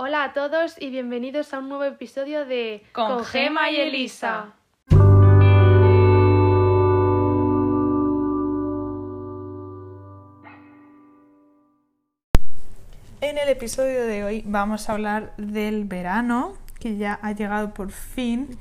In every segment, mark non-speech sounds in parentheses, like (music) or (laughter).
Hola a todos y bienvenidos a un nuevo episodio de Con Gema y Elisa. En el episodio de hoy vamos a hablar del verano, que ya ha llegado por fin,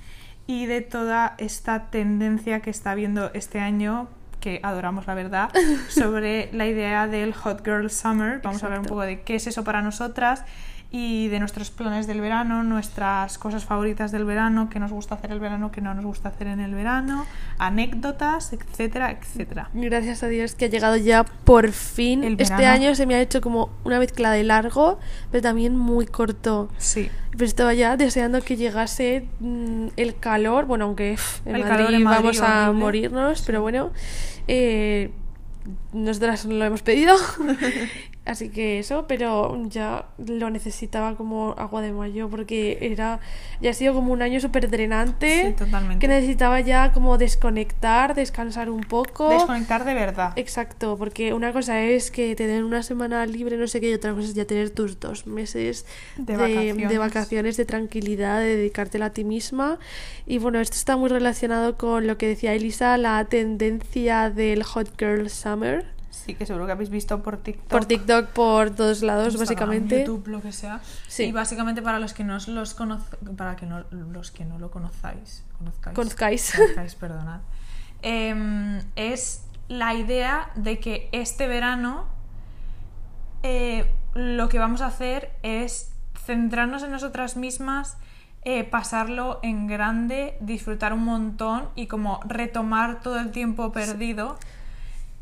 y de toda esta tendencia que está habiendo este año, que adoramos la verdad, (laughs) sobre la idea del Hot Girl Summer. Vamos a hablar un poco de qué es eso para nosotras y de nuestros planes del verano, nuestras cosas favoritas del verano, qué nos gusta hacer el verano, qué no nos gusta hacer en el verano, anécdotas, etcétera, etcétera. Gracias a Dios que ha llegado ya por fin. El Este año se me ha hecho como una mezcla de largo, pero también muy corto. Sí. Pero estaba ya deseando que llegase mm, el calor. Bueno, aunque pff, en, El Madrid calor en Madrid vamos a morirnos, pero bueno, eh, nosotras lo hemos pedido. (laughs) Así que eso, pero ya lo necesitaba como agua de mayo porque era ya ha sido como un año súper drenante. Sí, totalmente. Que necesitaba ya como desconectar, descansar un poco. Desconectar de verdad. Exacto, porque una cosa es que te den una semana libre, no sé qué, y otra cosa es ya tener tus dos meses De de, vacaciones. de vacaciones, de tranquilidad, de dedicártela a ti misma. Y bueno, esto está muy relacionado con lo que decía Elisa, la tendencia del Hot Girl Summer. Sí, que seguro que habéis visto por TikTok. Por TikTok, por todos lados, Instagram, básicamente. YouTube, lo que sea. Sí. Y básicamente para los que no os los para que no, los que no lo conozcáis, conozcáis, Conozcáis. (laughs) conozcáis, perdonad. Em, es la idea de que este verano eh, lo que vamos a hacer es centrarnos en nosotras mismas, eh, pasarlo en grande, disfrutar un montón y como retomar todo el tiempo perdido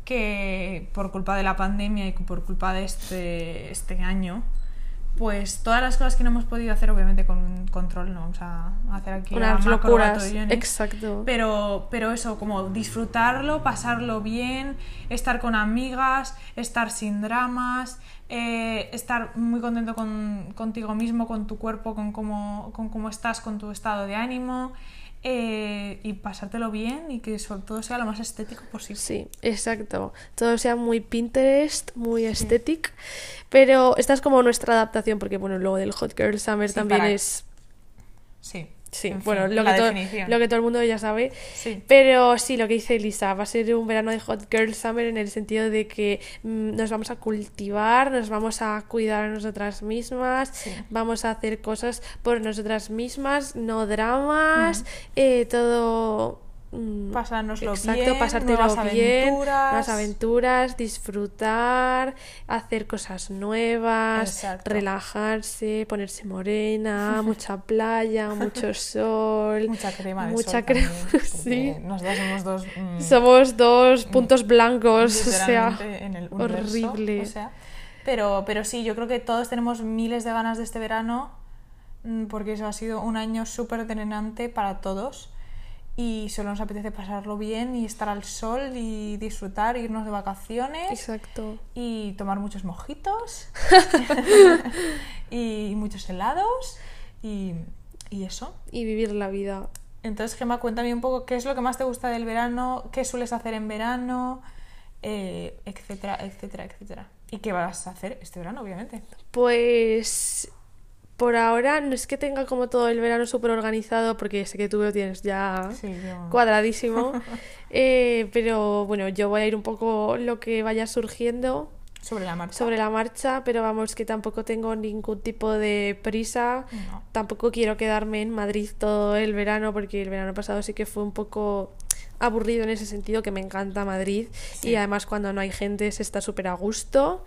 que por culpa de la pandemia y por culpa de este, este año, pues todas las cosas que no hemos podido hacer, obviamente con un control, no vamos a hacer aquí macro locuras. batallones. Exacto. Pero, pero eso, como disfrutarlo, pasarlo bien, estar con amigas, estar sin dramas, eh, estar muy contento con, contigo mismo, con tu cuerpo, con cómo, con cómo estás, con tu estado de ánimo. Eh, y pasártelo bien y que sobre todo sea lo más estético posible. Sí, exacto. Todo sea muy Pinterest, muy aesthetic. Pero esta es como nuestra adaptación, porque bueno, luego del Hot Girl Summer Sí, también para- es. Sí, Sí, en bueno, fin, lo, que todo, lo que todo el mundo ya sabe. Sí. Pero sí, lo que dice Elisa, va a ser un verano de Hot Girl Summer en el sentido de que mm, nos vamos a cultivar, nos vamos a cuidar a nosotras mismas, Sí. vamos a hacer cosas por nosotras mismas, no dramas, eh, todo... mm, Pasárnoslo Exacto, bien, pasártelo nuevas bien, aventuras. nuevas aventuras, disfrutar, hacer cosas nuevas, Exacto. relajarse, ponerse morena, (laughs) mucha playa, mucho sol, Mucha crema de mucha sol crema, (laughs) sí. Nosotras somos dos... mm, Somos dos puntos blancos, o sea, literalmente en el universo, horrible. o sea, pero, pero sí, yo creo que todos tenemos miles de ganas de este verano, mm, porque eso ha sido un año súper drenante para todos y solo nos apetece pasarlo bien y estar al sol y disfrutar, irnos de vacaciones Exacto. y tomar muchos mojitos (laughs) y muchos helados y, y eso. Y vivir la vida. Entonces, Gemma, cuéntame un poco qué es lo que más te gusta del verano, qué sueles hacer en verano, eh, etcétera, etcétera, etcétera. ¿Y qué vas a hacer este verano, obviamente? Pues por ahora no es que tenga como todo el verano súper organizado, porque sé que tú lo tienes ya Sí, yo- cuadradísimo. (laughs) Eh, pero bueno, yo voy a ir un poco lo que vaya surgiendo Sobre la marcha. sobre la marcha, pero vamos que tampoco tengo ningún tipo de prisa. No. Tampoco quiero quedarme en Madrid todo el verano, porque el verano pasado sí que fue un poco aburrido en ese sentido, que me encanta Madrid Sí. y además cuando no hay gente se está súper a gusto.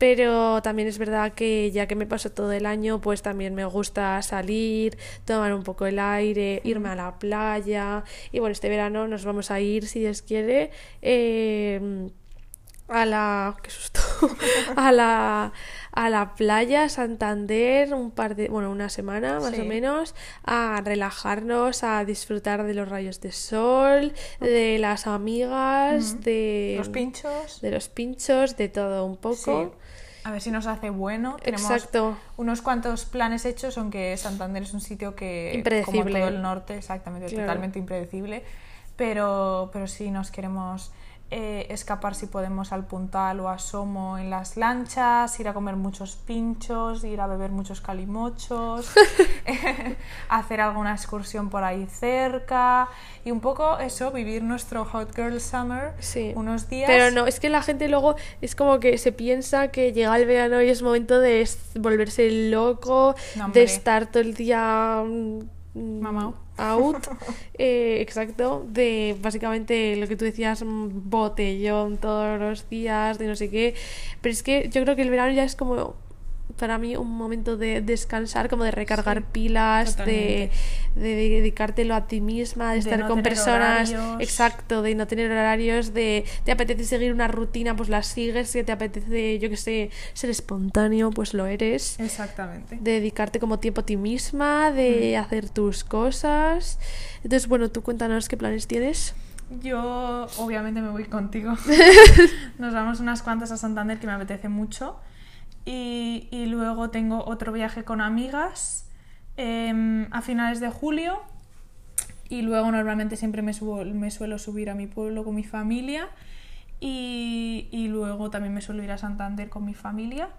Pero también es verdad que ya que me paso todo el año, pues también me gusta salir, tomar un poco el aire, irme a la playa. Y bueno, este verano nos vamos a ir, si Dios quiere, eh, a la qué susto (laughs) a la a la playa Santander un par de bueno una semana más Sí. o menos a relajarnos a disfrutar de los rayos de sol de las amigas de Los pinchos. de los pinchos de todo un poco Sí. A ver si nos hace bueno. Tenemos exacto unos cuantos planes hechos, aunque Santander es un sitio que, Impredecible. como todo el norte, exactamente, Claro. totalmente impredecible. Pero, pero sí nos queremos eh, escapar si podemos al Puntal o a Somo en las lanchas, ir a comer muchos pinchos, ir a beber muchos calimochos, (laughs) (laughs) hacer alguna excursión por ahí cerca y un poco eso, vivir nuestro Hot Girl Summer Sí. unos días. Pero no, es que la gente luego es como que se piensa que llega el verano y es momento de volverse loco, No, de estar todo el día mm, Mamao. out. (laughs) Eh, exacto, de básicamente lo que tú decías, mm, botellón todos los días, de no sé qué. Pero es que yo creo que el verano ya es como para mí un momento de descansar, como de recargar Sí, pilas, de, dedicártelo a ti misma, de, De estar no con personas. horarios. Exacto, de no tener horarios, de te apetece seguir una rutina, pues la sigues, si te apetece, yo que sé, ser espontáneo, pues lo eres. Exactamente. De dedicarte como tiempo a ti misma, de hacer tus cosas. Entonces, bueno, tú cuéntanos qué planes tienes. Yo obviamente me voy contigo. (laughs) Nos vamos unas cuantas a Santander que me apetece mucho. Y, luego tengo otro viaje con amigas em, a finales de julio. Y luego normalmente siempre me, subo, me suelo subir a mi pueblo con mi familia. Y, y luego también me suelo ir a Santander con mi familia.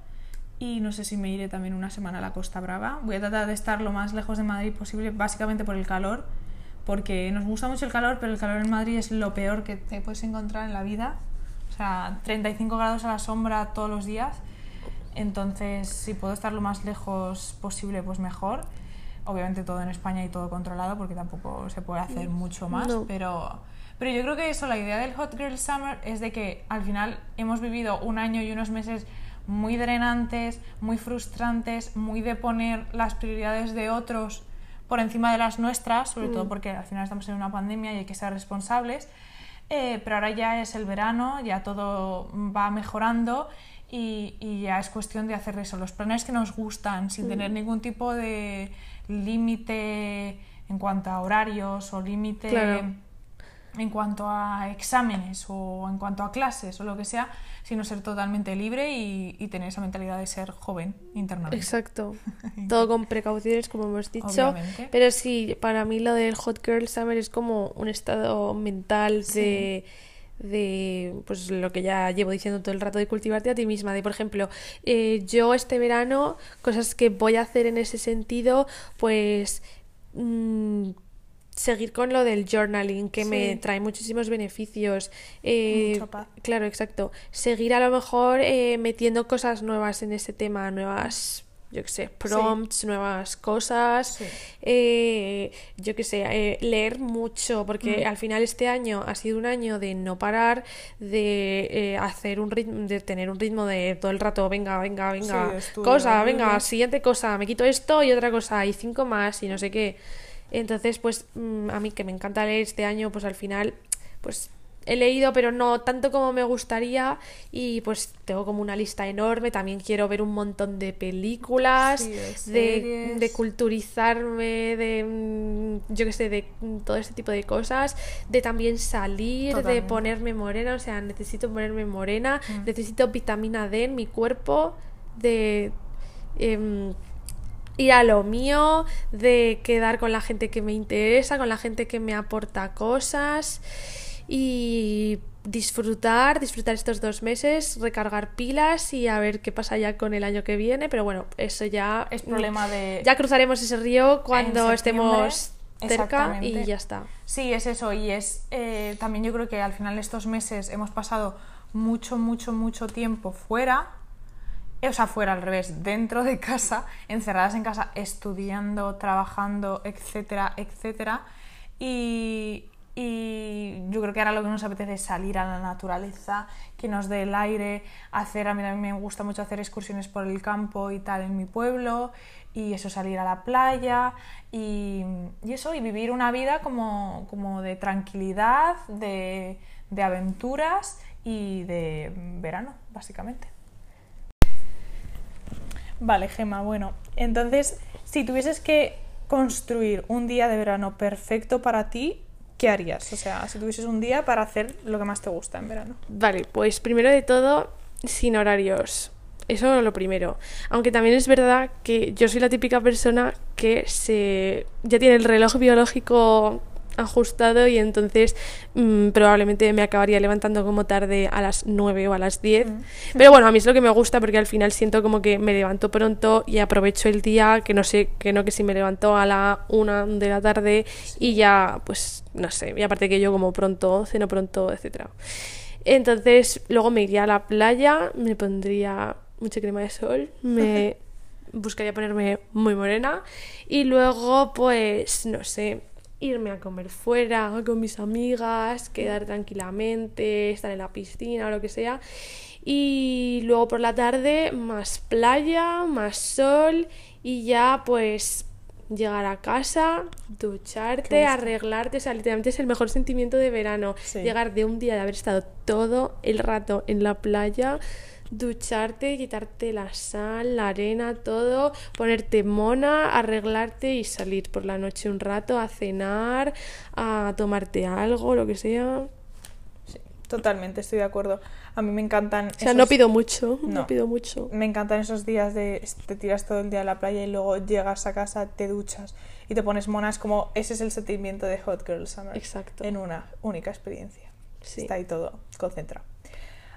Y no sé si me iré también una semana a la Costa Brava. Voy a tratar de estar lo más lejos de Madrid posible, básicamente por el calor. Porque nos gusta mucho el calor, pero el calor en Madrid es lo peor que te puedes encontrar en la vida. O sea, 35 grados a la sombra todos los días. Entonces, si puedo estar lo más lejos posible, pues mejor. Obviamente todo en España y todo controlado, porque tampoco se puede hacer mucho más. No. Pero, pero yo creo que eso, la idea del Hot Girl Summer es de que al final hemos vivido un año y unos meses muy drenantes, muy frustrantes, muy de poner las prioridades de otros por encima de las nuestras, sobre todo porque al final estamos en una pandemia y hay que ser responsables. Eh, pero ahora ya es el verano, ya todo va mejorando y, y ya es cuestión de hacer eso, los planes que nos gustan, sin tener ningún tipo de límite en cuanto a horarios o límite Claro. en cuanto a exámenes o en cuanto a clases o lo que sea, sino ser totalmente libre y, y tener esa mentalidad de ser joven internamente. Exacto. (laughs) Todo con precauciones, como hemos dicho. Obviamente. Pero sí, para mí lo del Hot Girl Summer es como un estado mental de, de pues lo que ya llevo diciendo todo el rato de cultivarte a ti misma. De, por ejemplo, eh, yo este verano, cosas que voy a hacer en ese sentido, pues. mm, seguir con lo del journaling, que me trae muchísimos beneficios. Eh, Mucha paz. Claro, exacto. Seguir a lo mejor eh, metiendo cosas nuevas en ese tema, nuevas, yo qué sé, prompts, nuevas cosas. Sí. Eh, yo qué sé, eh, leer mucho, porque Mm. al final este año ha sido un año de no parar, de eh, hacer un ritmo, de tener un ritmo de todo el rato, venga, venga, venga, estudio, cosa, venga, siguiente cosa, me quito esto y otra cosa, y cinco más, y no sé qué. Entonces, pues mm, a mí que me encanta leer este año, pues al final, pues he leído, pero no tanto como me gustaría, y pues tengo como una lista enorme. También quiero ver un montón de películas, Sí, de de, culturizarme, de mm, yo qué sé, de mm, todo este tipo de cosas, de también salir, de ponerme morena, o sea, necesito ponerme morena, necesito vitamina D en mi cuerpo, de em, ir a lo mío, de quedar con la gente que me interesa, con la gente que me aporta cosas y disfrutar, disfrutar estos dos meses, recargar pilas y a ver qué pasa ya con el año que viene, pero bueno, eso ya Es problema de... ya cruzaremos ese río cuando estemos cerca y ya está. Sí, es eso. Y es eh, también yo creo que al final estos meses hemos pasado mucho, mucho, mucho tiempo fuera. eh, O sea, fuera al revés, dentro de casa, encerradas en casa, estudiando, trabajando, etcétera, etcétera. Y yo creo que ahora lo que nos apetece es salir a la naturaleza, que nos dé el aire, hacer, a mí me gusta mucho hacer excursiones por el campo y tal en mi pueblo, y eso, salir a la playa, y, y eso, y vivir una vida como, como de tranquilidad, de, de aventuras y de verano, básicamente. Vale, Gema, bueno, entonces, si tuvieses que construir un día de verano perfecto para ti, ¿qué harías? O sea, si tuvieses un día para hacer lo que más te gusta en verano. Vale, pues primero de todo, sin horarios. Eso lo primero. Aunque también es verdad que yo soy la típica persona que se ya tiene el reloj biológico ajustado y entonces mm, probablemente me acabaría levantando como tarde a las 9 o a las 10. Mm. Pero bueno, a mí es lo que me gusta porque al final siento como que me levanto pronto y aprovecho el día, que no sé, que no que si me levanto a la 1 de la tarde y ya pues no sé, y aparte que yo como pronto, ceno pronto, etcétera. Entonces luego me iría a la playa, me pondría mucha crema de sol, me buscaría ponerme muy morena y luego pues no sé, irme a comer fuera con mis amigas, quedar tranquilamente, estar en la piscina o lo que sea. Y luego por la tarde más playa, más sol y ya pues llegar a casa, ducharte, arreglarte, o sea, literalmente es el mejor sentimiento de verano. Sí. Llegar de un día de haber estado todo el rato en la playa, ducharte, quitarte la sal, la arena, todo, ponerte mona, arreglarte y salir por la noche un rato a cenar, a tomarte algo, lo que sea. Sí, totalmente, estoy de acuerdo. A mí me encantan. O sea, no pido mucho, no, No. pido mucho. Me encantan esos días de te tiras todo el día a la playa y luego llegas a casa, te duchas y te pones monas como ese es el sentimiento de Hot Girl Summer. Exacto. En una única experiencia. Sí. Está ahí todo concentrado.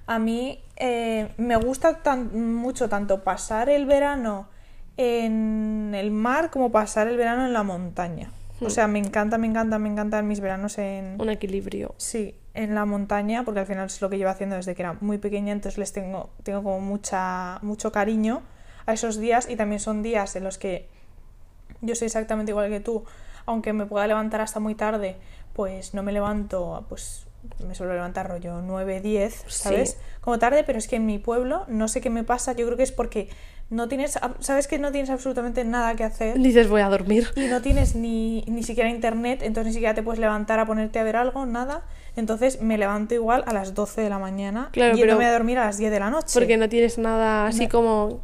A mí eh, me gusta tan, mucho tanto pasar el verano en el mar como pasar el verano en la montaña. O sea, me encanta, me encanta, me encantan mis veranos en, Un equilibrio. Sí, en la montaña, porque al final es lo que llevo haciendo desde que era muy pequeña, entonces les tengo, tengo como mucha, mucho cariño a esos días y también son días en los que yo soy exactamente igual que tú, aunque me pueda levantar hasta muy tarde, pues no me levanto, pues me suelo levantar rollo 9, 10, ¿sabes? Sí. Como tarde, pero es que en mi pueblo no sé qué me pasa, yo creo que es porque no tienes, sabes que no tienes absolutamente nada que hacer Dices, voy a dormir. y no tienes ni, ni siquiera internet, entonces ni siquiera te puedes levantar a ponerte a ver algo, nada. Entonces me levanto igual a las 12 de la mañana Claro, yéndome pero- a dormir a las 10 de la noche. Porque no tienes nada así No. como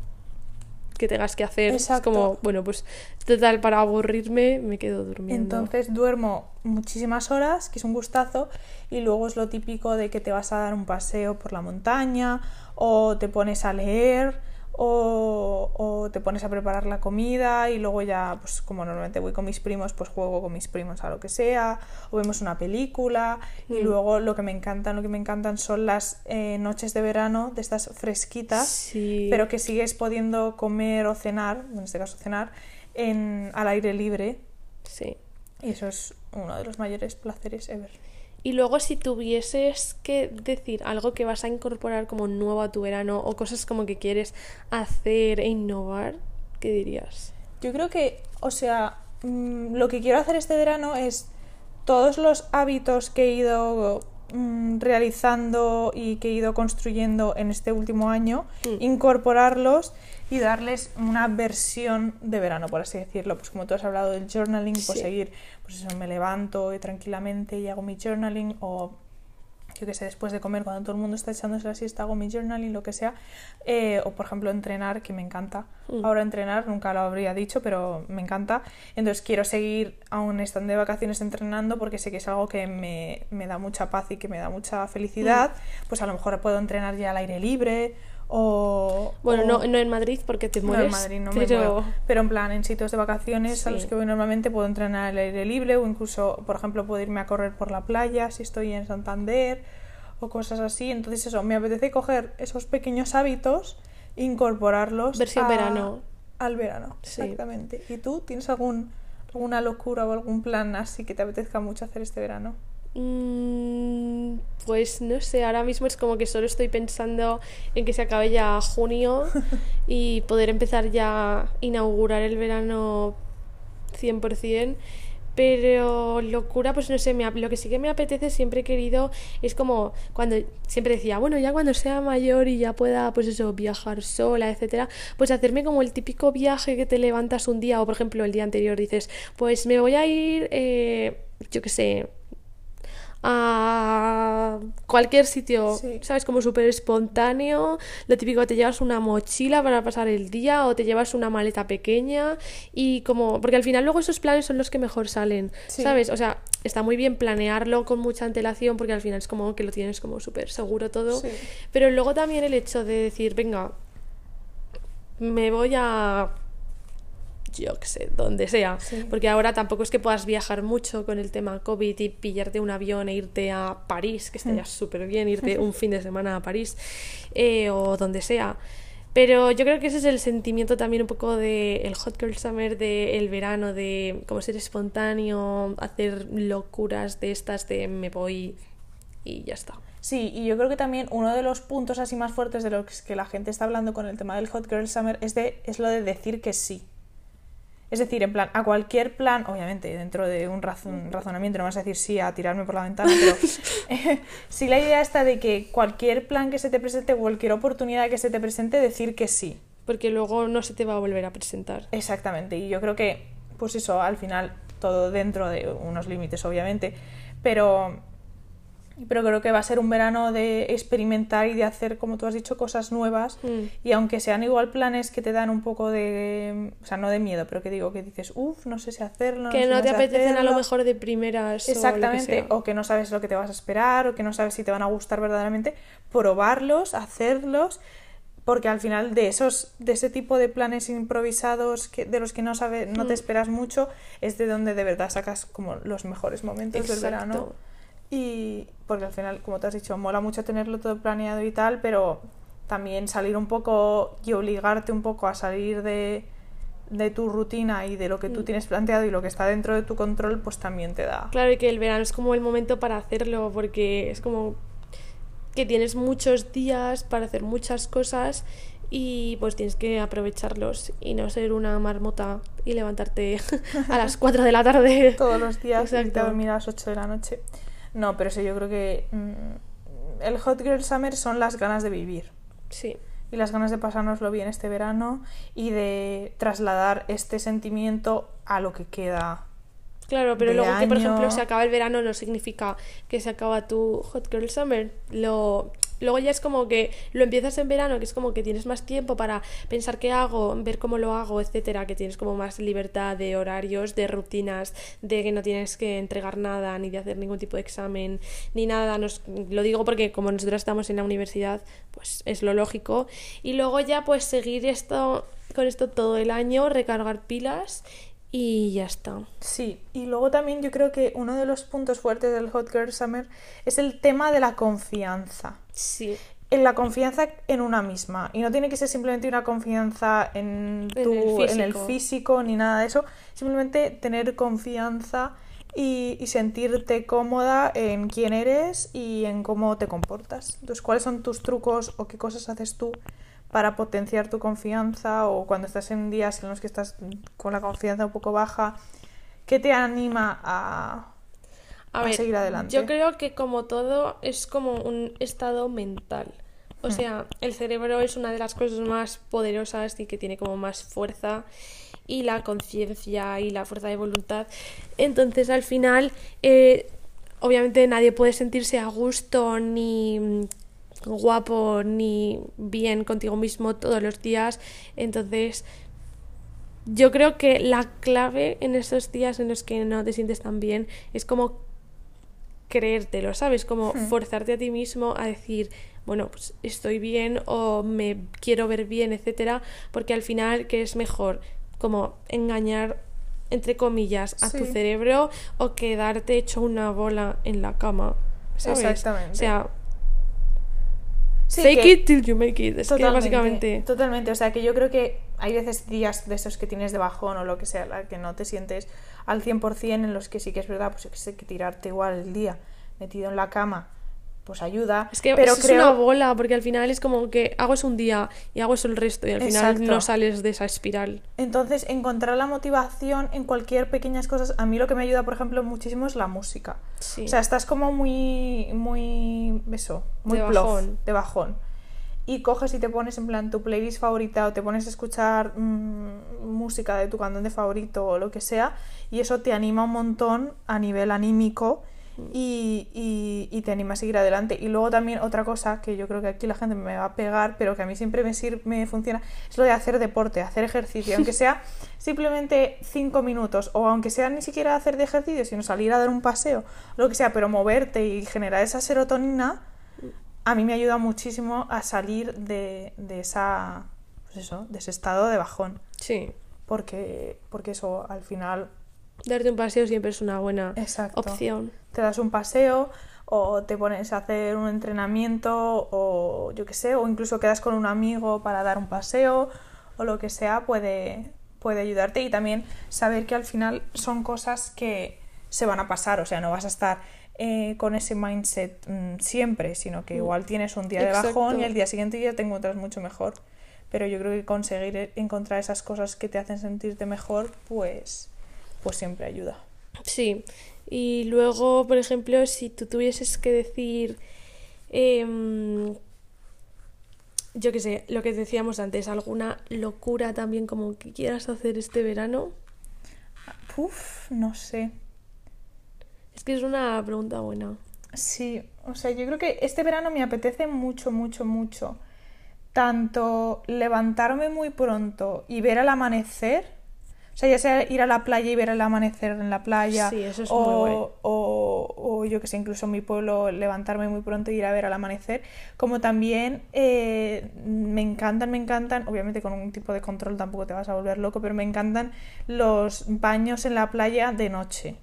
que tengas que hacer. Exacto. Es como, bueno, pues total, para aburrirme me quedo durmiendo. Entonces duermo muchísimas horas, que es un gustazo, y luego es lo típico de que te vas a dar un paseo por la montaña, o te pones a leer, o, o te pones a preparar la comida, y luego ya, pues como normalmente voy con mis primos, pues juego con mis primos a lo que sea, o vemos una película, y Mm. luego lo que me encantan, lo que me encantan son las eh, noches de verano, de estas fresquitas, Sí. pero que sigues pudiendo comer o cenar, en este caso cenar, en, al aire libre, Sí. y eso es uno de los mayores placeres ever. Y luego si tuvieses que decir algo que vas a incorporar como nuevo a tu verano o cosas como que quieres hacer e innovar, ¿qué dirías? Yo creo que, o sea, mm, lo que quiero hacer este verano es todos los hábitos que he ido mm, realizando y que he ido construyendo en este último año, Mm. incorporarlos y darles una versión de verano, por así decirlo. Pues como tú has hablado del journaling, pues Sí. seguir, pues eso, me levanto tranquilamente y hago mi journaling o yo que sé, después de comer, cuando todo el mundo está echándose la siesta, hago mi journaling, lo que sea. Eh, o, por ejemplo, entrenar, que me encanta. Mm. Ahora entrenar, nunca lo habría dicho, pero me encanta. Entonces quiero seguir, aún estando de vacaciones, entrenando, porque sé que es algo que me, me da mucha paz y que me da mucha felicidad. Mm. Pues a lo mejor puedo entrenar ya al aire libre o... Bueno, o- no, no en Madrid porque te no, mueres. en Madrid no me pero... muero. Pero en plan, en sitios de vacaciones a los que voy normalmente puedo entrenar al aire libre o incluso, por ejemplo, puedo irme a correr por la playa si estoy en Santander o cosas así. Entonces eso, me apetece coger esos pequeños hábitos e incorporarlos Versión a- verano. al verano. Sí. Exactamente. ¿Y tú tienes algún, alguna locura o algún plan así que te apetezca mucho hacer este verano? Mm, pues no sé, ahora mismo es como que solo estoy pensando en que se acabe ya junio (laughs) y poder empezar ya a inaugurar el verano 100%. Pero locura, pues no sé, me lo que sí que me apetece, siempre he querido, es como cuando siempre decía, bueno, ya cuando sea mayor y ya pueda, pues eso, viajar sola, etcétera, pues hacerme como el típico viaje que te levantas un día o, por ejemplo, el día anterior dices, pues me voy a ir, eh, yo qué sé, a cualquier sitio, Sí. ¿sabes? Como súper espontáneo. Lo típico, te llevas una mochila para pasar el día o te llevas una maleta pequeña y como... Porque al final luego esos planes son los que mejor salen, Sí. ¿sabes? O sea, está muy bien planearlo con mucha antelación porque al final es como que lo tienes como súper seguro todo. Sí. Pero luego también el hecho de decir, venga, me voy a yo qué sé, donde sea. Sí. Porque ahora tampoco es que puedas viajar mucho con el tema COVID y pillarte un avión e irte a París, que estaría súper bien irte (laughs) un fin de semana a París eh, o donde sea. Pero yo creo que ese es el sentimiento también un poco de el Hot Girl Summer, de el verano, de como ser espontáneo, hacer locuras de estas de me voy y ya está. Sí, y yo creo que también uno de los puntos así más fuertes de los que la gente está hablando con el tema del Hot Girl Summer es, de, es lo de decir que sí. Es decir, en plan, a cualquier plan, obviamente, dentro de un razon- razonamiento, no vas a decir sí a tirarme por la ventana, pero (laughs) eh, sí la idea está de que cualquier plan que se te presente, cualquier oportunidad que se te presente, decir que sí. Porque luego no se te va a volver a presentar. Exactamente, y yo creo que, pues eso, al final, todo dentro de unos límites, obviamente, pero, pero creo que va a ser un verano de experimentar y de hacer, como tú has dicho, cosas nuevas, Mm. y aunque sean igual planes que te dan un poco de, o sea, no de miedo, pero que digo, que dices, uff, no sé si hacerlo. que no si te apetecen a lo hacerlo". mejor de primeras. o lo que Exactamente, o que no sabes lo que te vas a esperar, o que no sabes si te van a gustar verdaderamente, probarlos, hacerlos, porque al final de esos, de ese tipo de planes improvisados que, de los que no sabes, no Mm. te esperas mucho, es de donde de verdad sacas como los mejores momentos del verano. Exacto. Y porque al final, como te has dicho, mola mucho tenerlo todo planeado y tal, pero también salir un poco y obligarte un poco a salir de, de tu rutina y de lo que tú Mm. tienes planteado y lo que está dentro de tu control, pues también te da. Claro, y que el verano es como el momento para hacerlo, porque es como que tienes muchos días para hacer muchas cosas y pues tienes que aprovecharlos y no ser una marmota y levantarte (laughs) a las 4 de la tarde. todos los días y irte a Exacto. dormir a las 8 de la noche. No, pero sí, yo creo que mm, el Hot Girl Summer son las ganas de vivir Sí, y las ganas de pasárnoslo bien este verano y de trasladar este sentimiento a lo que queda. claro, pero luego que por ejemplo se acaba el verano no significa que se acaba tu Hot Girl Summer. Lo... Luego ya es como que lo empiezas en verano, que es como que tienes más tiempo para pensar qué hago, ver cómo lo hago, etcétera, que tienes como más libertad de horarios, de rutinas, de que no tienes que entregar nada, ni de hacer ningún tipo de examen, ni nada. Nos, lo digo porque como nosotros estamos en la universidad, pues es lo lógico. Y luego ya pues seguir esto con esto todo el año, recargar pilas y ya está. Sí, y luego también yo creo que uno de los puntos fuertes del Hot Girl Summer es el tema de la confianza. Sí. en la confianza en una misma. Y no tiene que ser simplemente una confianza en, En tu, el en el físico. físico ni nada de eso. Simplemente tener confianza y, y sentirte cómoda en quién eres y en cómo te comportas. Entonces, ¿cuáles son tus trucos o qué cosas haces tú para potenciar tu confianza o cuando estás en días en los que estás con la confianza un poco baja? ¿Qué te anima a, A a ver, seguir adelante? yo creo que como todo es como un estado mental. O Hmm. sea, el cerebro es una de las cosas más poderosas y que tiene como más fuerza y la conciencia y la fuerza de voluntad. Entonces, al final, eh, obviamente nadie puede sentirse a gusto ni guapo ni bien contigo mismo todos los días. Entonces, yo creo que la clave en esos días en los que no te sientes tan bien es como creértelo, ¿sabes? Como Hmm. forzarte a ti mismo a decir, bueno, pues estoy bien o me quiero ver bien, etcétera, porque al final, ¿qué es mejor? Como engañar, entre comillas, a tu cerebro o quedarte hecho una bola en la cama, ¿sabes? Exactamente. O sea, Sí, fake que- it till you make it. Es que básicamente... Totalmente, o sea que yo creo que hay veces días de esos que tienes de bajón o lo que sea, la que no te sientes al 100% en los que sí que es verdad, pues que que tirarte igual el día metido en la cama, pues ayuda. Es que pero eso creo... es una bola, porque al final es como que hago eso un día y hago eso el resto y al final no sales de esa espiral. Entonces, encontrar la motivación en cualquier pequeñas cosas, a mí lo que me ayuda, por ejemplo, muchísimo es la música. Sí. O sea, estás como muy, muy, eso, muy De plof, bajón. de bajón. Y coges y te pones en plan tu playlist favorita o te pones a escuchar mm, música de tu cantante favorito o lo que sea y eso te anima un montón a nivel anímico y, y- y te anima a seguir adelante. Y luego también otra cosa que yo creo que aquí la gente me va a pegar, pero que a mí siempre me, sirve, me funciona, es lo de hacer deporte, hacer ejercicio, aunque sea (laughs) simplemente cinco minutos o aunque sea ni siquiera hacer de ejercicio, sino salir a dar un paseo, lo que sea, pero moverte y generar esa serotonina, a mí me ayuda muchísimo a salir de, de esa, pues eso, de ese estado de bajón. Sí. porque, porque eso al final Darte un paseo siempre es una buena Exacto. opción. Te das un paseo o te pones a hacer un entrenamiento o yo qué sé, o incluso quedas con un amigo para dar un paseo o lo que sea puede, puede ayudarte y también saber que al final son cosas que se van a pasar, o sea, no vas a estar eh, con ese mindset mm, siempre, sino que igual tienes un día de bajón y Exacto. el día siguiente ya te encuentras mucho mejor. Pero yo creo que conseguir e- encontrar esas cosas que te hacen sentirte mejor, pues, pues siempre ayuda. Sí. Y luego, por ejemplo, si tú tuvieses que decir, em, yo qué sé, lo que decíamos antes, alguna locura también como que quieras hacer este verano, Uf, no sé. es que es una pregunta buena. Sí, o sea, yo creo que este verano me apetece mucho, mucho, mucho. Tanto levantarme muy pronto y ver el amanecer. O sea, ya sea ir a la playa y ver el amanecer en la playa. Sí, eso es o, muy guay. o, o yo que sé, incluso en mi pueblo levantarme muy pronto y ir a ver al amanecer. Como también eh, me encantan, me encantan, obviamente con un tipo de control tampoco te vas a volver loco, pero me encantan los baños en la playa de noche.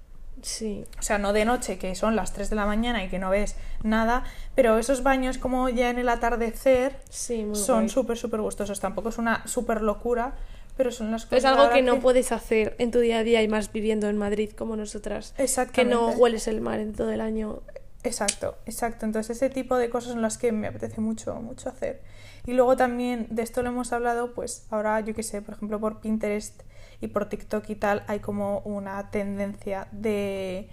Sí, O sea, no de noche, que son las 3 de la mañana y que no ves nada, pero esos baños como ya en el atardecer sí, son súper, súper gustosos. Tampoco es una súper locura, pero son las cosas Es algo que no puedes hacer en tu día a día y más viviendo en Madrid como nosotras, que Exactamente. no hueles el mar en todo el año. Exacto, exacto. Entonces ese tipo de cosas son las que me apetece mucho, mucho hacer. Y luego también de esto lo hemos hablado, pues ahora yo que sé, por ejemplo por Pinterest y por TikTok y tal, hay como una tendencia de,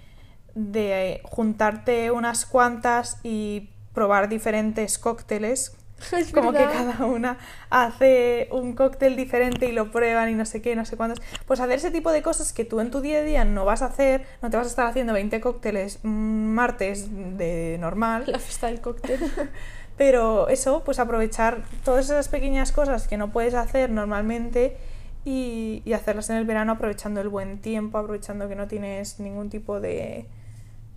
de juntarte unas cuantas y probar diferentes cócteles. Es (laughs) Como que cada una hace un cóctel diferente y lo prueban y no sé qué, no sé cuántos. Pues hacer ese tipo de cosas que tú en tu día a día no vas a hacer, no te vas a estar haciendo 20 cócteles mm, martes de normal, La fiesta del cóctel. (laughs) pero eso, pues aprovechar todas esas pequeñas cosas que no puedes hacer normalmente y, y hacerlas en el verano aprovechando el buen tiempo, aprovechando que no tienes ningún tipo de,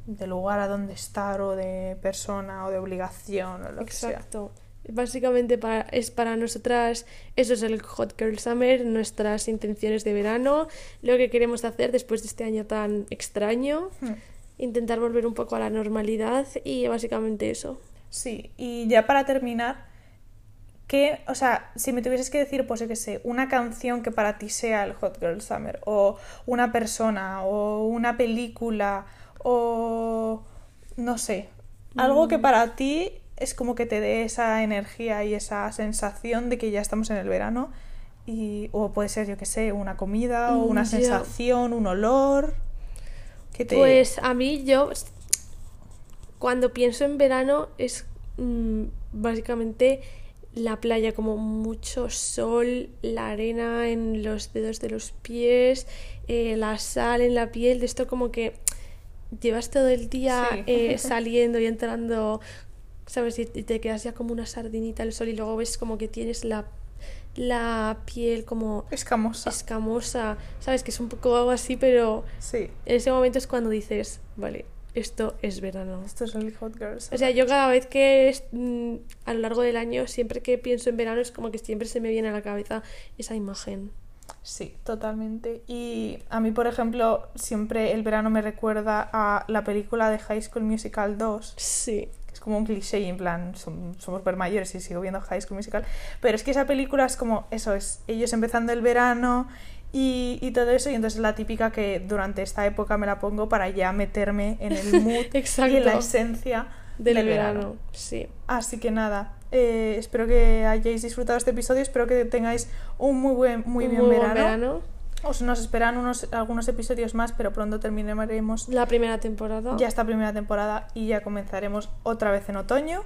de lugar a donde estar o de persona o de obligación o lo que sea. Exacto. Básicamente para, es para nosotras, eso es el Hot Girl Summer, nuestras intenciones de verano, lo que queremos hacer después de este año tan extraño, Hmm. intentar volver un poco a la normalidad y básicamente eso. Sí, y ya para terminar, ¿qué, o sea, si me tuvieses que decir, pues yo qué sé, una canción que para ti sea el Hot Girl Summer, o una persona, o una película, o no sé, algo que para ti es como que te dé esa energía y esa sensación de que ya estamos en el verano, y, o puede ser, yo qué sé, una comida, o una sensación, un olor. Que te... Pues a mí yo, cuando pienso en verano, es mm, básicamente la playa, como mucho sol, la arena en los dedos de los pies, eh, la sal en la piel, de esto como que llevas todo el día Sí. eh, (laughs) saliendo y entrando, ¿sabes? Y te quedas ya como una sardinita al sol y luego ves como que tienes la, la piel como Escamosa. escamosa, ¿sabes? Que es un poco algo así, pero Sí, en ese momento es cuando dices, vale, esto es verano. esto es el Hot Girl O sea, yo cada vez que es, mm, a lo largo del año, siempre que pienso en verano, es como que siempre se me viene a la cabeza esa imagen. Sí, totalmente. Y a mí, por ejemplo, siempre el verano me recuerda a la película de High School Musical 2, Sí, como un cliché y en plan, som- somos super mayores y sigo viendo High School Musical, pero es que esa película es como, eso es, ellos empezando el verano y, y todo eso, y entonces es la típica que durante esta época me la pongo para ya meterme en el (laughs) mood y en la esencia del, del verano. Sí. Así que nada, eh, espero que hayáis disfrutado este episodio, espero que tengáis un muy buen, muy Un bien muy buen verano. Os nos esperan unos, algunos episodios más, pero pronto terminaremos La primera temporada. ya esta primera temporada y ya comenzaremos otra vez en otoño.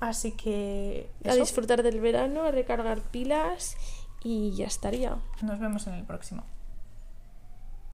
Así que A disfrutar del verano, a recargar pilas y ya estaría. nos vemos en el próximo.